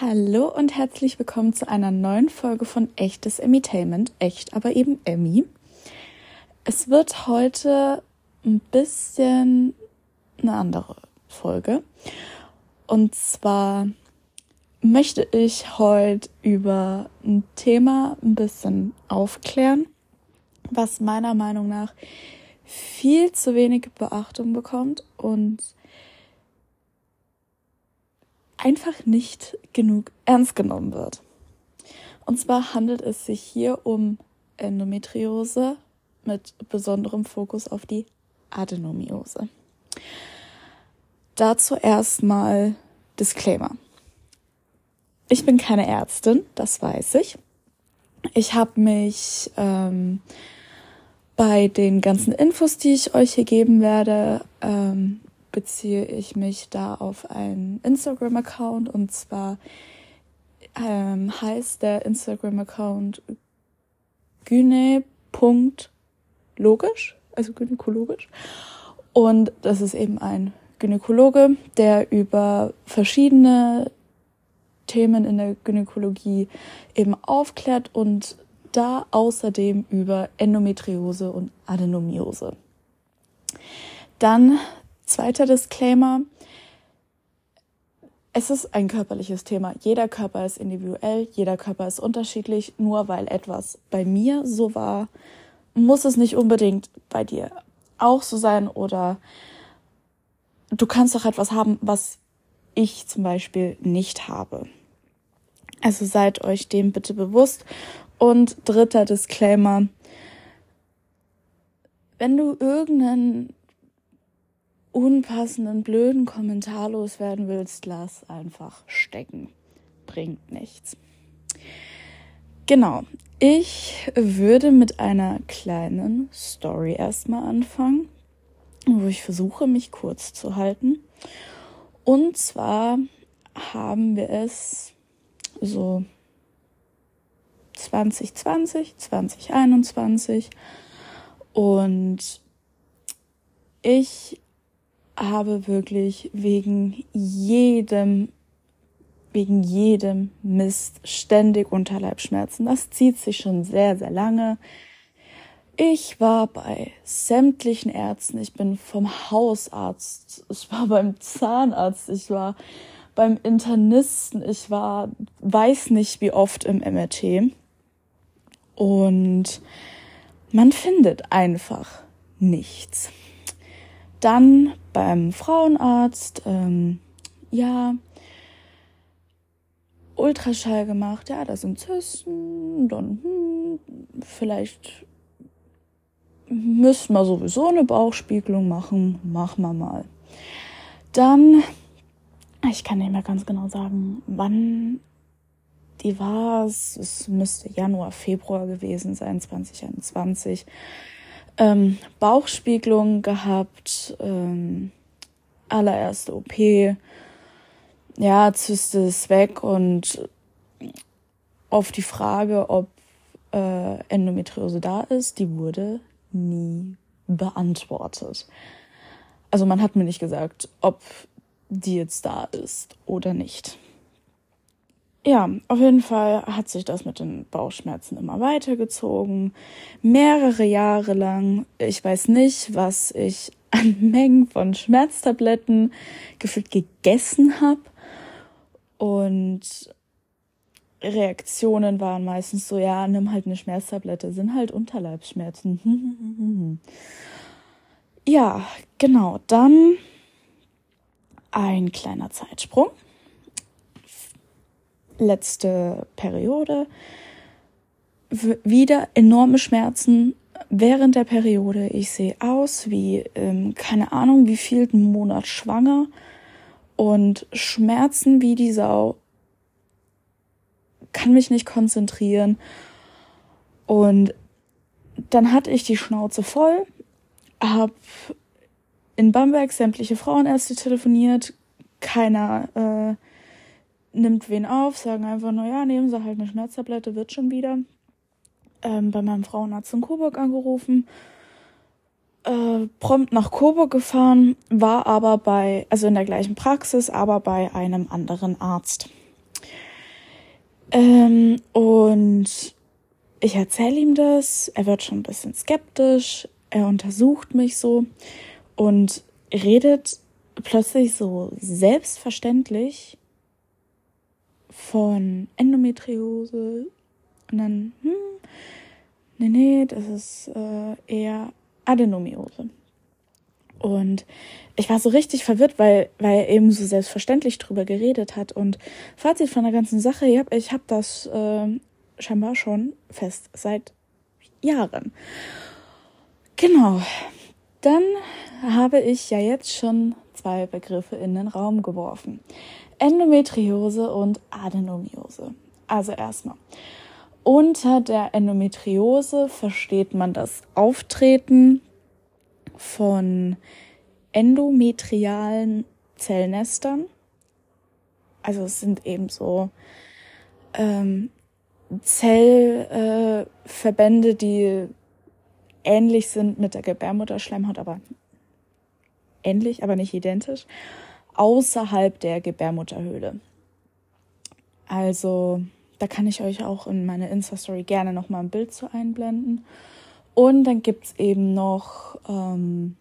Hallo und herzlich willkommen zu einer neuen Folge von Echtes Emmitainment. Echt, aber eben Emmy. Es wird heute ein bisschen eine andere Folge. Und zwar möchte ich heute über ein Thema ein bisschen aufklären, was meiner Meinung nach viel zu wenig Beachtung bekommt und einfach nicht genug ernst genommen wird. Und zwar handelt es sich hier um Endometriose mit besonderem Fokus auf die Adenomiose. Dazu erstmal Disclaimer. Ich bin keine Ärztin, das weiß ich. Ich habe mich ähm, bei den ganzen Infos, die ich euch hier geben werde, ähm, beziehe ich mich da auf einen Instagram-Account und zwar ähm, heißt der Instagram-Account gyne.logisch, also gynäkologisch. Und das ist eben ein Gynäkologe, der über verschiedene Themen in der Gynäkologie eben aufklärt und da außerdem über Endometriose und Adenomiose. Dann Zweiter Disclaimer. Es ist ein körperliches Thema. Jeder Körper ist individuell, jeder Körper ist unterschiedlich. Nur weil etwas bei mir so war, muss es nicht unbedingt bei dir auch so sein oder du kannst doch etwas haben, was ich zum Beispiel nicht habe. Also seid euch dem bitte bewusst. Und dritter Disclaimer. Wenn du irgendeinen unpassenden, blöden Kommentar loswerden willst, lass einfach stecken. Bringt nichts. Genau. Ich würde mit einer kleinen Story erstmal anfangen, wo ich versuche, mich kurz zu halten. Und zwar haben wir es so 2020, 2021 und ich habe wirklich wegen jedem, wegen jedem Mist ständig Unterleibschmerzen. Das zieht sich schon sehr, sehr lange. Ich war bei sämtlichen Ärzten. Ich bin vom Hausarzt. Ich war beim Zahnarzt. Ich war beim Internisten. Ich war, weiß nicht wie oft im MRT. Und man findet einfach nichts. Dann beim Frauenarzt, ähm, ja, Ultraschall gemacht, ja, da sind Zysten, dann hm, vielleicht müssten wir sowieso eine Bauchspiegelung machen, machen wir mal. Dann, ich kann nicht mehr ganz genau sagen, wann die war, es müsste Januar, Februar gewesen sein, 2021 ähm, Bauchspiegelung gehabt, ähm, allererste OP, ja, Zyste ist weg und auf die Frage, ob äh, Endometriose da ist, die wurde nie beantwortet. Also man hat mir nicht gesagt, ob die jetzt da ist oder nicht. Ja, auf jeden Fall hat sich das mit den Bauchschmerzen immer weitergezogen. Mehrere Jahre lang. Ich weiß nicht, was ich an Mengen von Schmerztabletten gefühlt gegessen habe. Und Reaktionen waren meistens so, ja, nimm halt eine Schmerztablette, sind halt Unterleibsschmerzen. ja, genau. Dann ein kleiner Zeitsprung letzte Periode wieder enorme Schmerzen während der Periode. Ich sehe aus wie, ähm, keine Ahnung, wie viel Monat schwanger und Schmerzen wie die Sau. Kann mich nicht konzentrieren. Und dann hatte ich die Schnauze voll, hab in Bamberg sämtliche Frauenärzte telefoniert, keiner äh, nimmt wen auf, sagen einfach nur, ja, nehmen Sie halt eine Schmerztablette, wird schon wieder. Ähm, bei meinem Frauenarzt in Coburg angerufen, äh, prompt nach Coburg gefahren, war aber bei, also in der gleichen Praxis, aber bei einem anderen Arzt. Ähm, und ich erzähle ihm das, er wird schon ein bisschen skeptisch, er untersucht mich so und redet plötzlich so selbstverständlich von Endometriose und dann, hm, nee, nee, das ist äh, eher Adenomiose. Und ich war so richtig verwirrt, weil, weil er eben so selbstverständlich drüber geredet hat. Und Fazit von der ganzen Sache, ich habe hab das äh, scheinbar schon fest seit Jahren. Genau. Dann habe ich ja jetzt schon zwei Begriffe in den Raum geworfen. Endometriose und Adenomiose. Also erstmal. Unter der Endometriose versteht man das Auftreten von endometrialen Zellnestern. Also es sind eben so ähm, Zellverbände, äh, die ähnlich sind mit der Gebärmutterschleimhaut, aber ähnlich, aber nicht identisch, außerhalb der Gebärmutterhöhle. Also da kann ich euch auch in meine Insta-Story gerne nochmal ein Bild zu einblenden. Und dann gibt es eben noch ähm,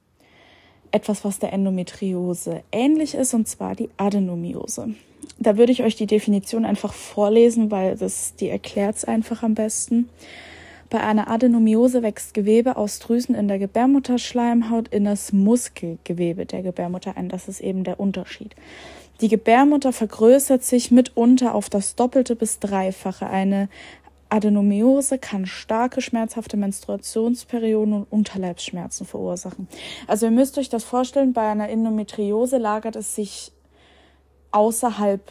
etwas, was der Endometriose ähnlich ist, und zwar die Adenomiose. Da würde ich euch die Definition einfach vorlesen, weil das, die erklärt es einfach am besten. Bei einer Adenomiose wächst Gewebe aus Drüsen in der Gebärmutterschleimhaut in das Muskelgewebe der Gebärmutter ein. Das ist eben der Unterschied. Die Gebärmutter vergrößert sich mitunter auf das Doppelte bis Dreifache. Eine Adenomiose kann starke schmerzhafte Menstruationsperioden und Unterleibsschmerzen verursachen. Also ihr müsst euch das vorstellen, bei einer Endometriose lagert es sich außerhalb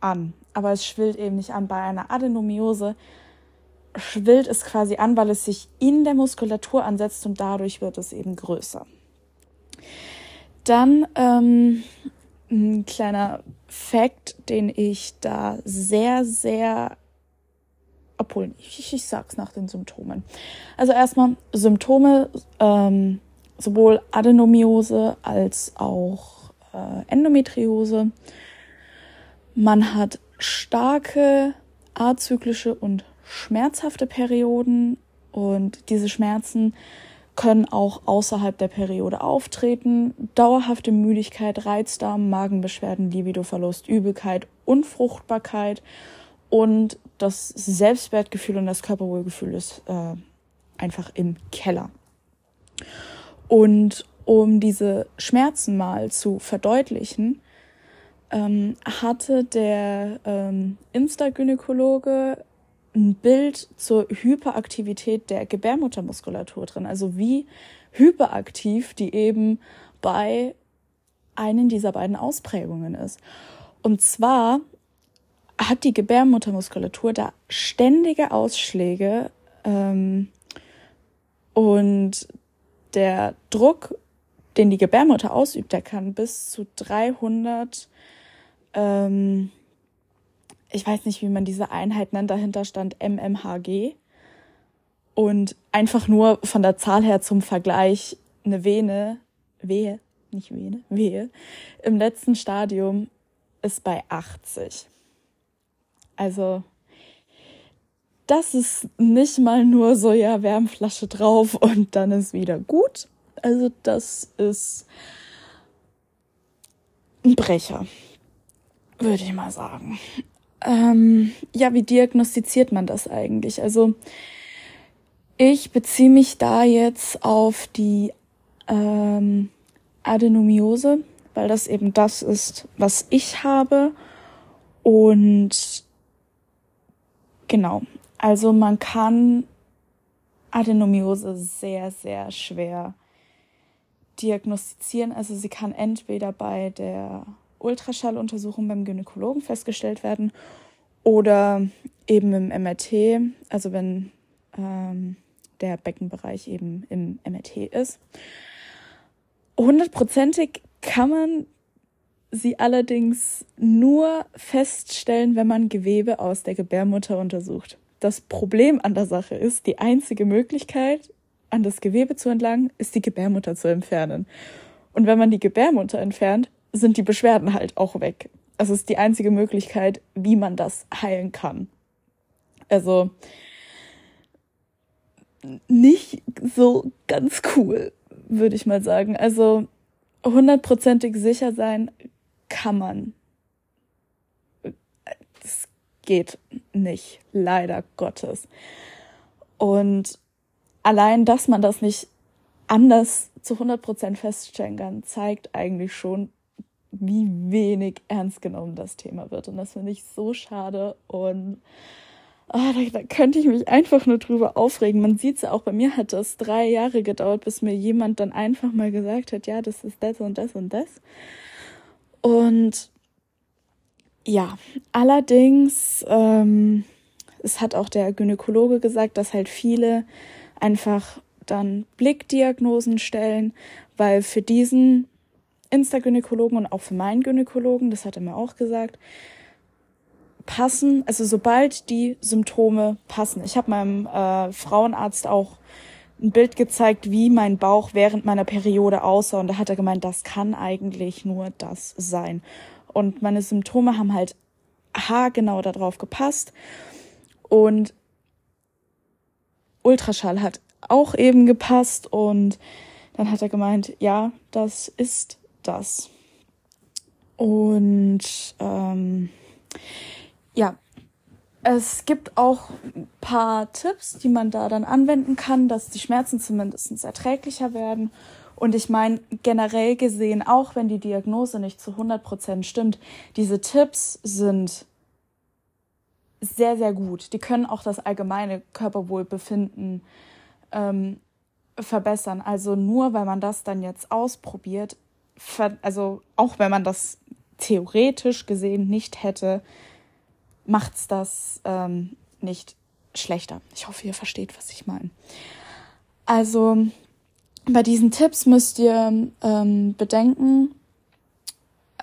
an, aber es schwillt eben nicht an. Bei einer Adenomiose schwillt es quasi an, weil es sich in der Muskulatur ansetzt und dadurch wird es eben größer. Dann ähm, ein kleiner Fact, den ich da sehr, sehr obwohl, ich, ich sag's nach den Symptomen. Also erstmal Symptome, ähm, sowohl Adenomiose als auch äh, Endometriose. Man hat starke azyklische und schmerzhafte Perioden und diese Schmerzen können auch außerhalb der Periode auftreten. Dauerhafte Müdigkeit, Reizdarm, Magenbeschwerden, Libidoverlust, Übelkeit, Unfruchtbarkeit und das Selbstwertgefühl und das Körperwohlgefühl ist äh, einfach im Keller. Und um diese Schmerzen mal zu verdeutlichen, ähm, hatte der ähm, Insta-Gynäkologe ein Bild zur Hyperaktivität der Gebärmuttermuskulatur drin. Also wie hyperaktiv die eben bei einen dieser beiden Ausprägungen ist. Und zwar hat die Gebärmuttermuskulatur da ständige Ausschläge ähm, und der Druck, den die Gebärmutter ausübt, der kann bis zu 300, ähm, ich weiß nicht, wie man diese Einheit nennt, dahinter stand mmHg. Und einfach nur von der Zahl her zum Vergleich, eine Vene, Wehe, nicht Vene, Wehe, im letzten Stadium ist bei 80. Also das ist nicht mal nur so, ja, Wärmflasche drauf und dann ist wieder gut. Also das ist ein Brecher, würde ich mal sagen. Ähm, ja, wie diagnostiziert man das eigentlich? Also ich beziehe mich da jetzt auf die ähm, Adenomiose, weil das eben das ist, was ich habe. Und Genau. Also man kann Adenomiose sehr, sehr schwer diagnostizieren. Also sie kann entweder bei der Ultraschalluntersuchung beim Gynäkologen festgestellt werden oder eben im MRT, also wenn ähm, der Beckenbereich eben im MRT ist. Hundertprozentig kann man sie allerdings nur feststellen, wenn man Gewebe aus der Gebärmutter untersucht. Das Problem an der Sache ist, die einzige Möglichkeit, an das Gewebe zu entlangen, ist die Gebärmutter zu entfernen. Und wenn man die Gebärmutter entfernt, sind die Beschwerden halt auch weg. Das ist die einzige Möglichkeit, wie man das heilen kann. Also nicht so ganz cool, würde ich mal sagen. Also hundertprozentig sicher sein kann man. Das geht nicht, leider Gottes. Und allein, dass man das nicht anders zu 100% feststellen kann, zeigt eigentlich schon, wie wenig ernst genommen das Thema wird. Und das finde ich so schade. Und oh, da, da, könnte ich mich einfach nur drüber aufregen. Man sieht es ja auch, bei mir hat das drei Jahre gedauert, bis mir jemand dann einfach mal gesagt hat, ja, das ist das und das und das. Und ja, allerdings, ähm, es hat auch der Gynäkologe gesagt, dass halt viele einfach dann Blickdiagnosen stellen, weil für diesen Insta-Gynäkologen und auch für meinen Gynäkologen, das hat er mir auch gesagt, passen, also sobald die Symptome passen. Ich habe meinem äh, Frauenarzt auch ein Bild gezeigt, wie mein Bauch während meiner Periode aussah und da hat er gemeint, das kann eigentlich nur das sein. Und meine Symptome haben halt haargenau darauf gepasst und Ultraschall hat auch eben gepasst und dann hat er gemeint, ja, das ist das. Und ähm, ja, es gibt auch ein paar Tipps, die man da dann anwenden kann, dass die Schmerzen zumindest erträglicher werden. Und ich meine, generell gesehen, auch wenn die Diagnose nicht zu 100% stimmt, diese Tipps sind sehr, sehr gut. Die können auch das allgemeine Körperwohlbefinden ähm, verbessern. Also nur weil man das dann jetzt ausprobiert, also auch wenn man das theoretisch gesehen nicht hätte, macht's das ähm, nicht schlechter. Ich hoffe, ihr versteht, was ich meine. Also bei diesen Tipps müsst ihr ähm, bedenken,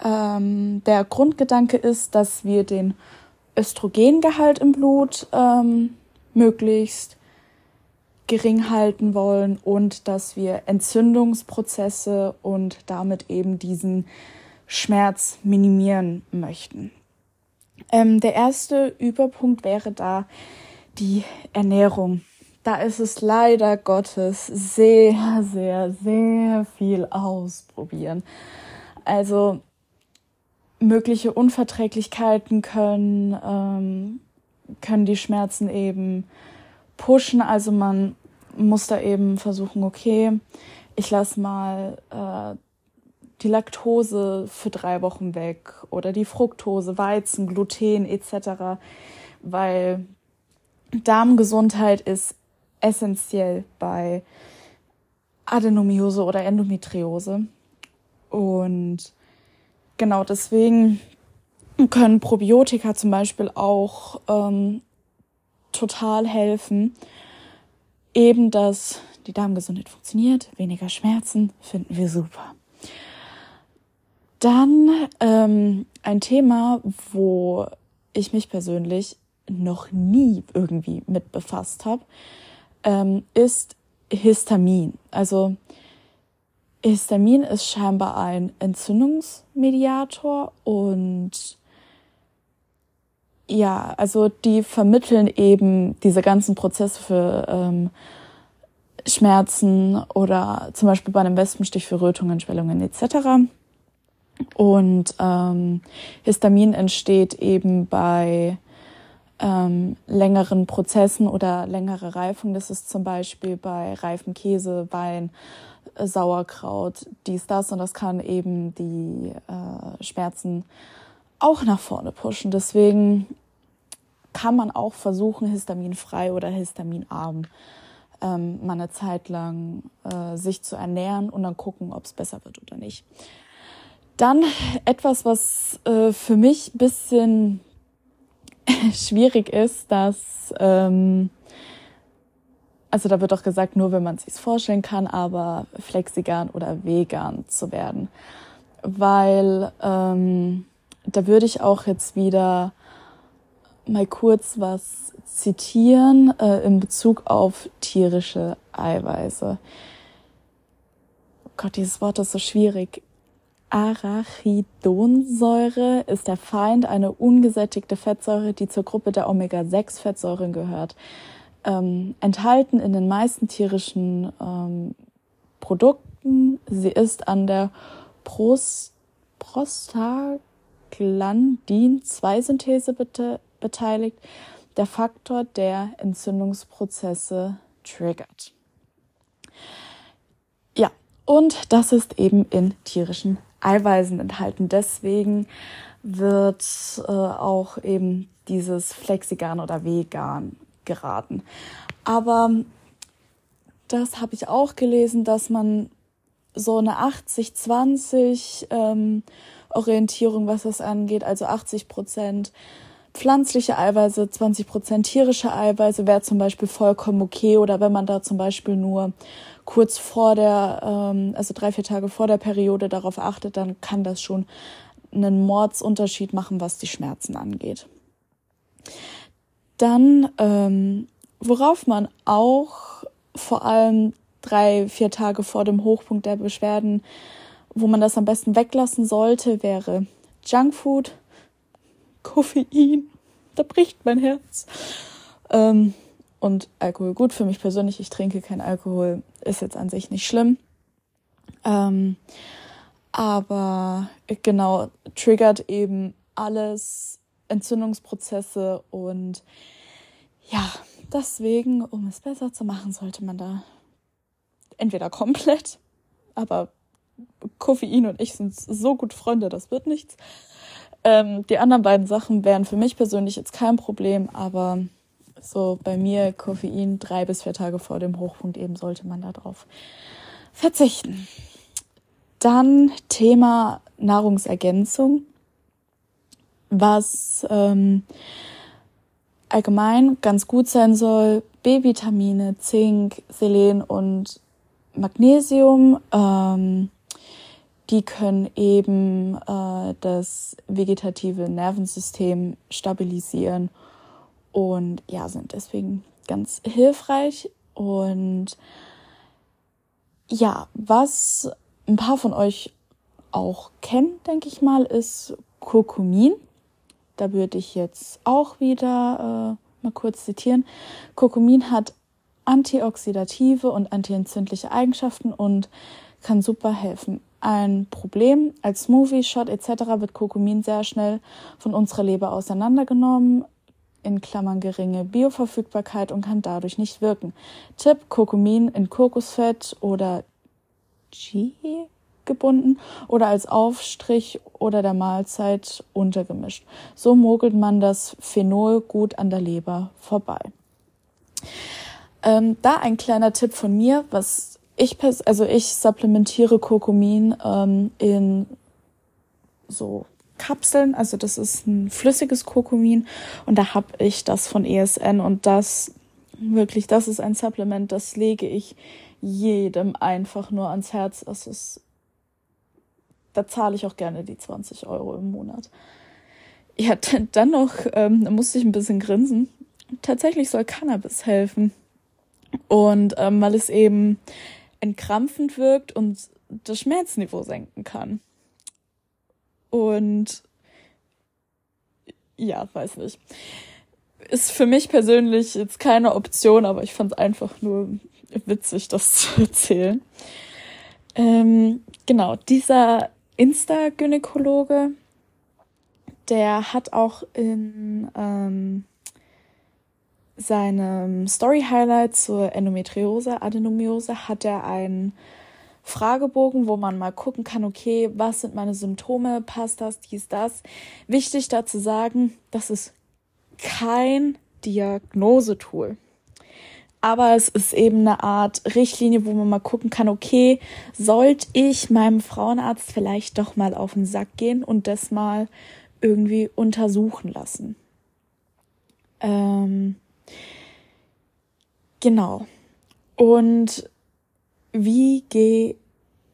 ähm, der Grundgedanke ist, dass wir den Östrogengehalt im Blut ähm, möglichst gering halten wollen und dass wir Entzündungsprozesse und damit eben diesen Schmerz minimieren möchten. Ähm, der erste Überpunkt wäre da die Ernährung. Da ist es leider Gottes sehr, sehr, sehr viel ausprobieren. Also mögliche Unverträglichkeiten können, ähm, können die Schmerzen eben pushen. Also man muss da eben versuchen, okay, ich lasse mal äh, die Laktose für drei Wochen weg oder die Fructose, Weizen, Gluten etc., weil Darmgesundheit ist essentiell bei Adenomiose oder Endometriose. Und genau deswegen können Probiotika zum Beispiel auch ähm, total helfen, eben dass die Darmgesundheit funktioniert, weniger Schmerzen, finden wir super. Dann ähm, ein Thema, wo ich mich persönlich noch nie irgendwie mit befasst habe, ähm, ist Histamin. Also Histamin ist scheinbar ein Entzündungsmediator und ja, also die vermitteln eben diese ganzen Prozesse für ähm, Schmerzen oder zum Beispiel bei einem Wespenstich für Rötungen, Schwellungen etc. Und ähm, Histamin entsteht eben bei ähm, längeren Prozessen oder längere Reifung. Das ist zum Beispiel bei reifen Käse, Wein, äh, Sauerkraut, dies, das. Und das kann eben die äh, Schmerzen auch nach vorne pushen. Deswegen kann man auch versuchen, histaminfrei oder histaminarm ähm, mal eine Zeit lang äh, sich zu ernähren und dann gucken, ob es besser wird oder nicht. Dann etwas, was äh, für mich bisschen schwierig ist, dass ähm, also da wird auch gesagt, nur wenn man es sich vorstellen kann, aber flexigan oder vegan zu werden, weil ähm, da würde ich auch jetzt wieder mal kurz was zitieren äh, in Bezug auf tierische Eiweiße. Gott, dieses Wort ist so schwierig. Arachidonsäure ist der Feind, eine ungesättigte Fettsäure, die zur Gruppe der Omega-6-Fettsäuren gehört. Ähm, enthalten in den meisten tierischen ähm, Produkten. Sie ist an der Prost Prostaglandin-2-Synthese bete beteiligt, der Faktor, der Entzündungsprozesse triggert. Ja, und das ist eben in tierischen Eiweißen enthalten. Deswegen wird äh, auch eben dieses Flexigan oder Vegan geraten. Aber das habe ich auch gelesen, dass man so eine 80-20 ähm, Orientierung, was das angeht, also 80 Prozent pflanzliche Eiweiße, 20 Prozent tierische Eiweiße wäre zum Beispiel vollkommen okay. Oder wenn man da zum Beispiel nur kurz vor der, ähm, also drei, vier Tage vor der Periode darauf achtet, dann kann das schon einen Mordsunterschied machen, was die Schmerzen angeht. Dann, ähm, worauf man auch vor allem drei, vier Tage vor dem Hochpunkt der Beschwerden, wo man das am besten weglassen sollte, wäre Junkfood, Koffein, da bricht mein Herz. Ähm, und Alkohol. Gut, für mich persönlich, ich trinke kein Alkohol, ist jetzt an sich nicht schlimm. Ähm, aber genau, triggert eben alles Entzündungsprozesse und ja, deswegen, um es besser zu machen, sollte man da entweder komplett, aber Koffein und ich sind so gut Freunde, das wird nichts. Ähm, die anderen beiden Sachen wären für mich persönlich jetzt kein Problem, aber so bei mir Koffein drei bis vier Tage vor dem Hochpunkt eben sollte man darauf verzichten. Dann Thema Nahrungsergänzung, was ähm, allgemein ganz gut sein soll. B-Vitamine, Zink, Selen und Magnesium. Ähm, die können eben äh, das vegetative Nervensystem stabilisieren und ja, sind deswegen ganz hilfreich. Und ja, was ein paar von euch auch kennen, denke ich mal, ist Kurkumin. Da würde ich jetzt auch wieder äh, mal kurz zitieren. Kurkumin hat antioxidative und antientzündliche Eigenschaften und kann super helfen ein Problem. Als Smoothie, Shot etc. wird Kurkumin sehr schnell von unserer Leber auseinandergenommen, in Klammern geringe Bioverfügbarkeit und kann dadurch nicht wirken. Tipp, Kurkumin in Kokosfett oder Ghee gebunden oder als Aufstrich oder der Mahlzeit untergemischt. So mogelt man das Phenol gut an der Leber vorbei. Ähm, da ein kleiner Tipp von mir, was ich also ich supplementiere Kurkumin ähm, in so Kapseln, also das ist ein flüssiges Kurkumin und da habe ich das von ESN und das wirklich, das ist ein Supplement, das lege ich jedem einfach nur ans Herz. Das ist, da zahle ich auch gerne die 20 Euro im Monat. Ja, dann noch, ähm, da musste ich ein bisschen grinsen. Tatsächlich soll Cannabis helfen. Und ähm, weil es eben entkrampfend wirkt und das Schmerzniveau senken kann. Und ja, weiß nicht. Ist für mich persönlich jetzt keine Option, aber ich fand es einfach nur witzig, das zu erzählen. Ähm, genau, dieser Insta-Gynäkologe, der hat auch in ähm, seinem Story-Highlight zur Endometriose, Adenomiose, hat er einen Fragebogen, wo man mal gucken kann, okay, was sind meine Symptome, passt das, dies, das. Wichtig dazu sagen, das ist kein Diagnosetool. Aber es ist eben eine Art Richtlinie, wo man mal gucken kann, okay, sollte ich meinem Frauenarzt vielleicht doch mal auf den Sack gehen und das mal irgendwie untersuchen lassen. Ähm, Genau. Und wie gehe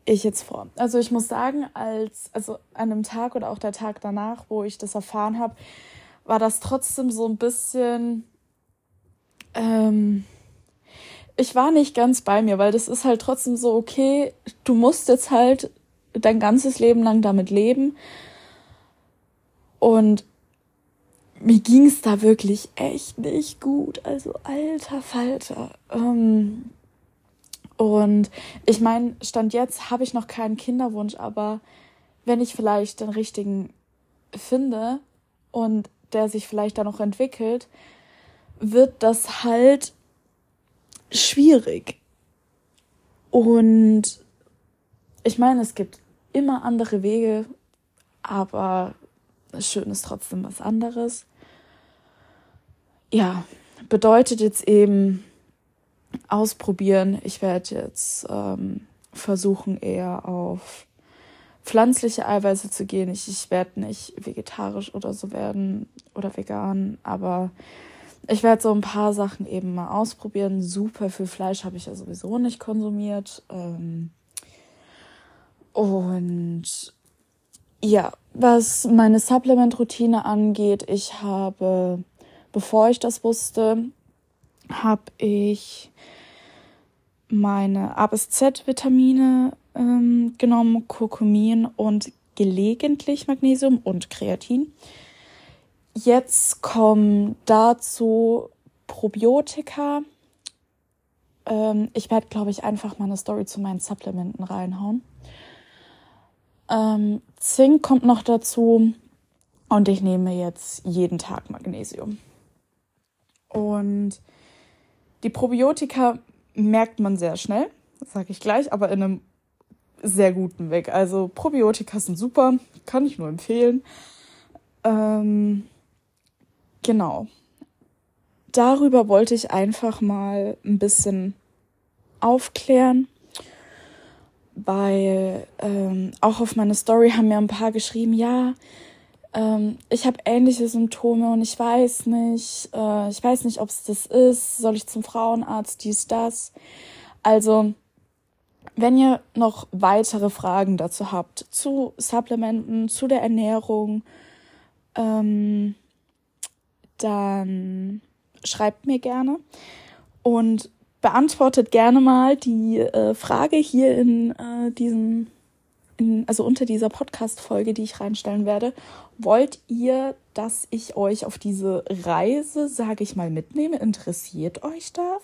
ich jetzt vor? Also ich muss sagen, als also an einem Tag oder auch der Tag danach, wo ich das erfahren habe, war das trotzdem so ein bisschen. Ähm, ich war nicht ganz bei mir, weil das ist halt trotzdem so, okay, du musst jetzt halt dein ganzes Leben lang damit leben. Und mir ging es da wirklich echt nicht gut. Also alter Falter. Ähm, und ich meine, Stand jetzt habe ich noch keinen Kinderwunsch, aber wenn ich vielleicht den richtigen finde und der sich vielleicht dann noch entwickelt, wird das halt schwierig. Und ich meine, es gibt immer andere Wege, aber schön ist trotzdem was anderes. Ja, bedeutet jetzt eben ausprobieren. Ich werde jetzt ähm, versuchen, eher auf pflanzliche Eiweiße zu gehen. Ich, ich werde nicht vegetarisch oder so werden oder vegan, aber ich werde so ein paar Sachen eben mal ausprobieren. Super viel Fleisch habe ich ja sowieso nicht konsumiert. Ähm, und ja, was meine Supplement-Routine angeht, ich habe, bevor ich das wusste, habe ich meine A bis Z Vitamine ähm, genommen, Kurkumin und gelegentlich Magnesium und Kreatin. Jetzt kommen dazu Probiotika. Ähm, ich werde, glaube ich, einfach mal eine Story zu meinen Supplementen reinhauen. Ähm, Zink kommt noch dazu und ich nehme jetzt jeden Tag Magnesium. Und die Probiotika merkt man sehr schnell, sage ich gleich, aber in einem sehr guten Weg. Also Probiotika sind super, kann ich nur empfehlen. Ähm, genau. Darüber wollte ich einfach mal ein bisschen aufklären, weil ähm, auch auf meine Story haben mir ein paar geschrieben, ja, ähm, ich habe ähnliche Symptome und ich weiß nicht, äh, ich weiß nicht, ob es das ist, soll ich zum Frauenarzt, dies, das. Also, wenn ihr noch weitere Fragen dazu habt, zu Supplementen, zu der Ernährung, ähm, dann schreibt mir gerne und beantwortet gerne mal die äh, Frage hier in äh, diesem in, also unter dieser Podcast-Folge, die ich reinstellen werde, wollt ihr, dass ich euch auf diese Reise, sage ich mal, mitnehme? Interessiert euch das?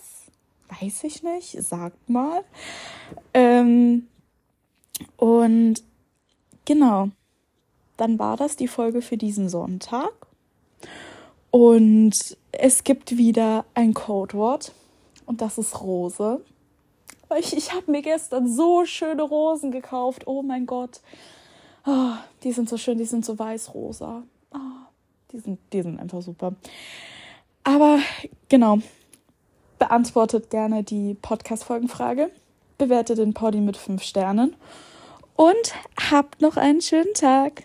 Weiß ich nicht. Sagt mal. Ähm, und genau, dann war das die Folge für diesen Sonntag. Und es gibt wieder ein Codewort und das ist Rose. Ich, ich habe mir gestern so schöne Rosen gekauft. Oh mein Gott. Oh, die sind so schön, die sind so weiß-rosa. Oh, die, sind, die sind einfach super. Aber genau, beantwortet gerne die Podcast-Folgenfrage, bewertet den Poddy mit fünf Sternen und habt noch einen schönen Tag.